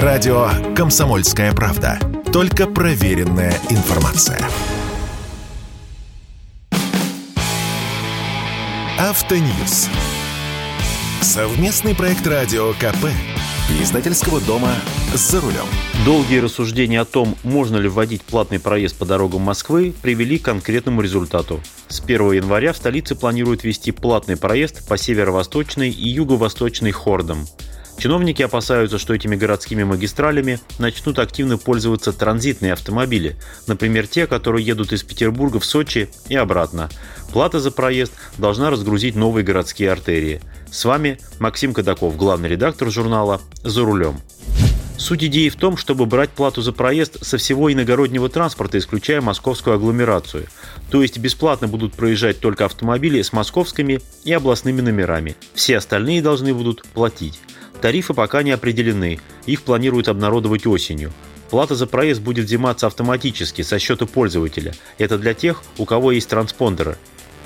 Радио «Комсомольская правда». Только проверенная информация. Автоньюз. Совместный проект радио КП. Издательского дома «За рулем». Долгие рассуждения о том, можно ли вводить платный проезд по дорогам Москвы, привели к конкретному результату. С 1 января в столице планируют ввести платный проезд по северо-восточной и юго-восточной хордам. Чиновники опасаются, что этими городскими магистралями начнут активно пользоваться транзитные автомобили, например, те, которые едут из Петербурга в Сочи и обратно. Плата за проезд должна разгрузить новые городские артерии. С вами Максим Кадаков, главный редактор журнала «За рулем». Суть идеи в том, чтобы брать плату за проезд со всего иногороднего транспорта, исключая московскую агломерацию. То есть бесплатно будут проезжать только автомобили с московскими и областными номерами. Все остальные должны будут платить. Тарифы пока не определены, их планируют обнародовать осенью. Плата за проезд будет взиматься автоматически со счета пользователя. Это для тех, у кого есть транспондеры.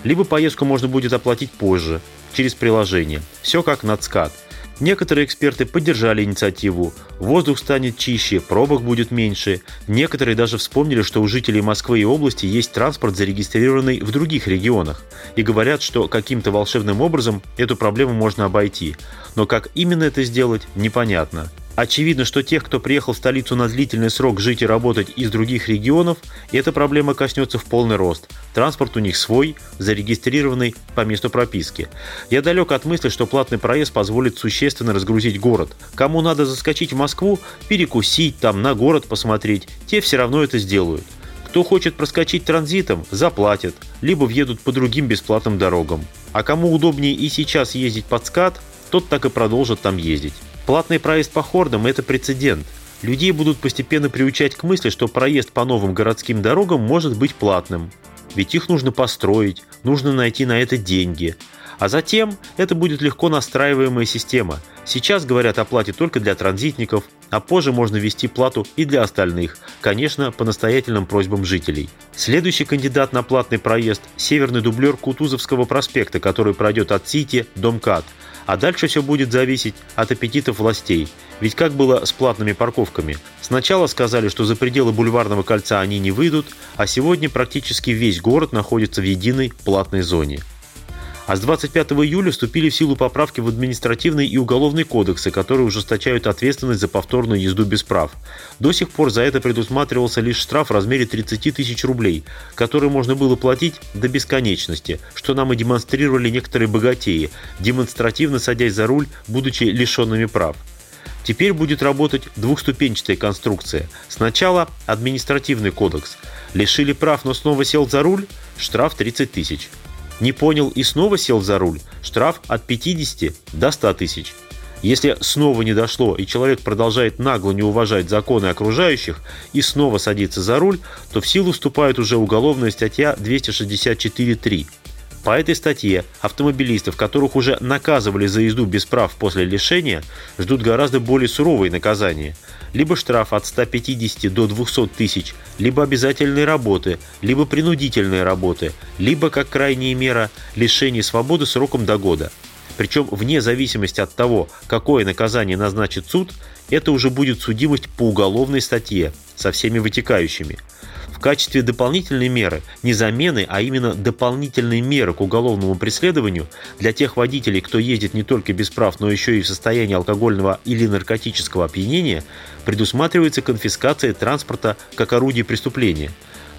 Либо поездку можно будет оплатить позже, через приложение. Все как на ЦКАД. Некоторые эксперты поддержали инициативу. Воздух станет чище, пробок будет меньше. Некоторые даже вспомнили, что у жителей Москвы и области есть транспорт, зарегистрированный в других регионах. И говорят, что каким-то волшебным образом эту проблему можно обойти. Но как именно это сделать, непонятно. Очевидно, что тех, кто приехал в столицу на длительный срок жить и работать из других регионов, эта проблема коснется в полный рост. Транспорт у них свой, зарегистрированный по месту прописки. Я далек от мысли, что платный проезд позволит существенно разгрузить город. Кому надо заскочить в Москву, перекусить, там на город посмотреть, те все равно это сделают. Кто хочет проскочить транзитом, заплатят, либо въедут по другим бесплатным дорогам. А кому удобнее и сейчас ездить под скат, тот так и продолжит там ездить. Платный проезд по хордам – это прецедент. Людей будут постепенно приучать к мысли, что проезд по новым городским дорогам может быть платным. Ведь их нужно построить, нужно найти на это деньги. А затем это будет легко настраиваемая система. Сейчас говорят о плате только для транзитников, а позже можно ввести плату и для остальных, конечно, по настоятельным просьбам жителей. Следующий кандидат на платный проезд – северный дублер Кутузовского проспекта, который пройдет от Сити до МКАД – а дальше все будет зависеть от аппетитов властей. Ведь как было с платными парковками? Сначала сказали, что за пределы бульварного кольца они не выйдут, а сегодня практически весь город находится в единой платной зоне. А с 25 июля вступили в силу поправки в административный и уголовный кодексы, которые ужесточают ответственность за повторную езду без прав. До сих пор за это предусматривался лишь штраф в размере 30 тысяч рублей, который можно было платить до бесконечности, что нам и демонстрировали некоторые богатеи, демонстративно садясь за руль, будучи лишенными прав. Теперь будет работать двухступенчатая конструкция. Сначала административный кодекс. Лишили прав, но снова сел за руль – штраф 30 тысяч. Не понял и снова сел за руль, штраф от 50 до 100 тысяч. Если снова не дошло и человек продолжает нагло не уважать законы окружающих и снова садится за руль, то в силу вступает уже уголовная статья 264.3. По этой статье автомобилистов, которых уже наказывали за езду без прав после лишения, ждут гораздо более суровые наказания. Либо штраф от 150 до 200 тысяч, либо обязательные работы, либо принудительные работы, либо, как крайняя мера, лишение свободы сроком до года. Причем вне зависимости от того, какое наказание назначит суд, это уже будет судимость по уголовной статье со всеми вытекающими – в качестве дополнительной меры, не замены, а именно дополнительной меры к уголовному преследованию для тех водителей, кто ездит не только без прав, но еще и в состоянии алкогольного или наркотического опьянения, предусматривается конфискация транспорта как орудие преступления.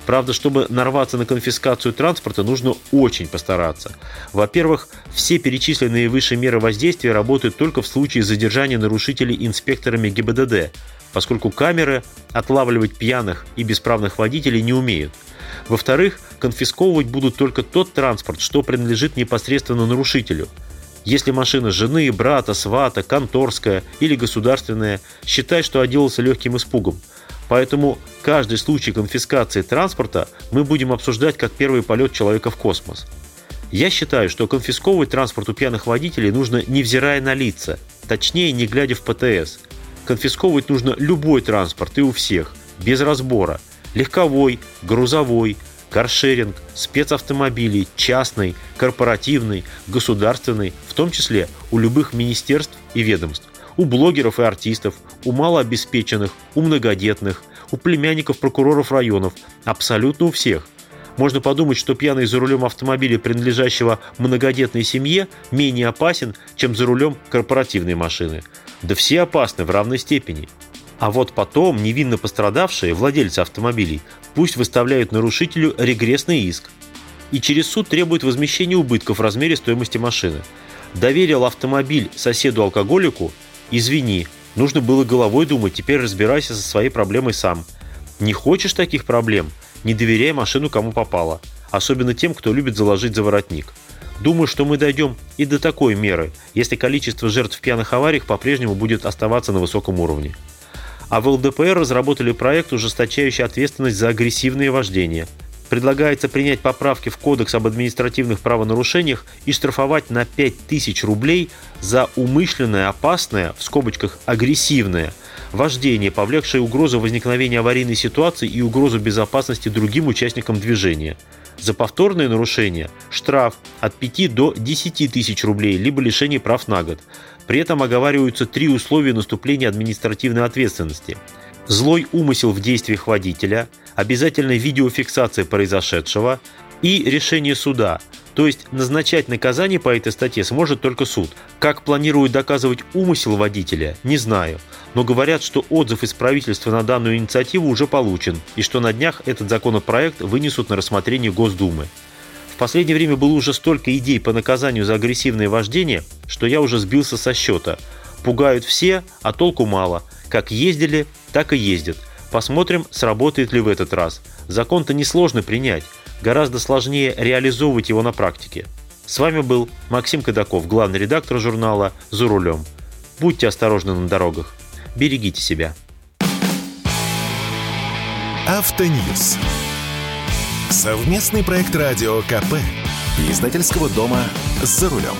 Правда, чтобы нарваться на конфискацию транспорта, нужно очень постараться. Во-первых, все перечисленные выше меры воздействия работают только в случае задержания нарушителей инспекторами ГИБДД, поскольку камеры отлавливать пьяных и бесправных водителей не умеют. Во-вторых, конфисковывать будут только тот транспорт, что принадлежит непосредственно нарушителю. Если машина жены, брата, свата, конторская или государственная, считай, что отделался легким испугом. Поэтому каждый случай конфискации транспорта мы будем обсуждать как первый полет человека в космос. Я считаю, что конфисковывать транспорт у пьяных водителей нужно невзирая на лица, точнее не глядя в ПТС – конфисковывать нужно любой транспорт и у всех, без разбора. Легковой, грузовой, каршеринг, спецавтомобилей, частный, корпоративный, государственный, в том числе у любых министерств и ведомств. У блогеров и артистов, у малообеспеченных, у многодетных, у племянников прокуроров районов, абсолютно у всех. Можно подумать, что пьяный за рулем автомобиля, принадлежащего многодетной семье, менее опасен, чем за рулем корпоративной машины. Да все опасны в равной степени. А вот потом невинно пострадавшие, владельцы автомобилей, пусть выставляют нарушителю регрессный иск. И через суд требуют возмещения убытков в размере стоимости машины. Доверил автомобиль соседу-алкоголику – Извини, нужно было головой думать, теперь разбирайся со своей проблемой сам. Не хочешь таких проблем? Не доверяй машину кому попало. Особенно тем, кто любит заложить за воротник. Думаю, что мы дойдем и до такой меры, если количество жертв в пьяных авариях по-прежнему будет оставаться на высоком уровне. А в ЛДПР разработали проект, ужесточающий ответственность за агрессивное вождение – Предлагается принять поправки в Кодекс об административных правонарушениях и штрафовать на 5000 рублей за умышленное, опасное, в скобочках агрессивное, вождение, повлекшее угрозу возникновения аварийной ситуации и угрозу безопасности другим участникам движения. За повторное нарушение – штраф от 5 до 10 тысяч рублей, либо лишение прав на год. При этом оговариваются три условия наступления административной ответственности – злой умысел в действиях водителя, обязательная видеофиксация произошедшего и решение суда. То есть назначать наказание по этой статье сможет только суд. Как планируют доказывать умысел водителя, не знаю. Но говорят, что отзыв из правительства на данную инициативу уже получен, и что на днях этот законопроект вынесут на рассмотрение Госдумы. В последнее время было уже столько идей по наказанию за агрессивное вождение, что я уже сбился со счета. Пугают все, а толку мало. Как ездили, так и ездят. Посмотрим, сработает ли в этот раз. Закон-то несложно принять, гораздо сложнее реализовывать его на практике. С вами был Максим Кадаков, главный редактор журнала «За рулем». Будьте осторожны на дорогах. Берегите себя. Автоньюз. Совместный проект радио КП. Издательского дома «За рулем».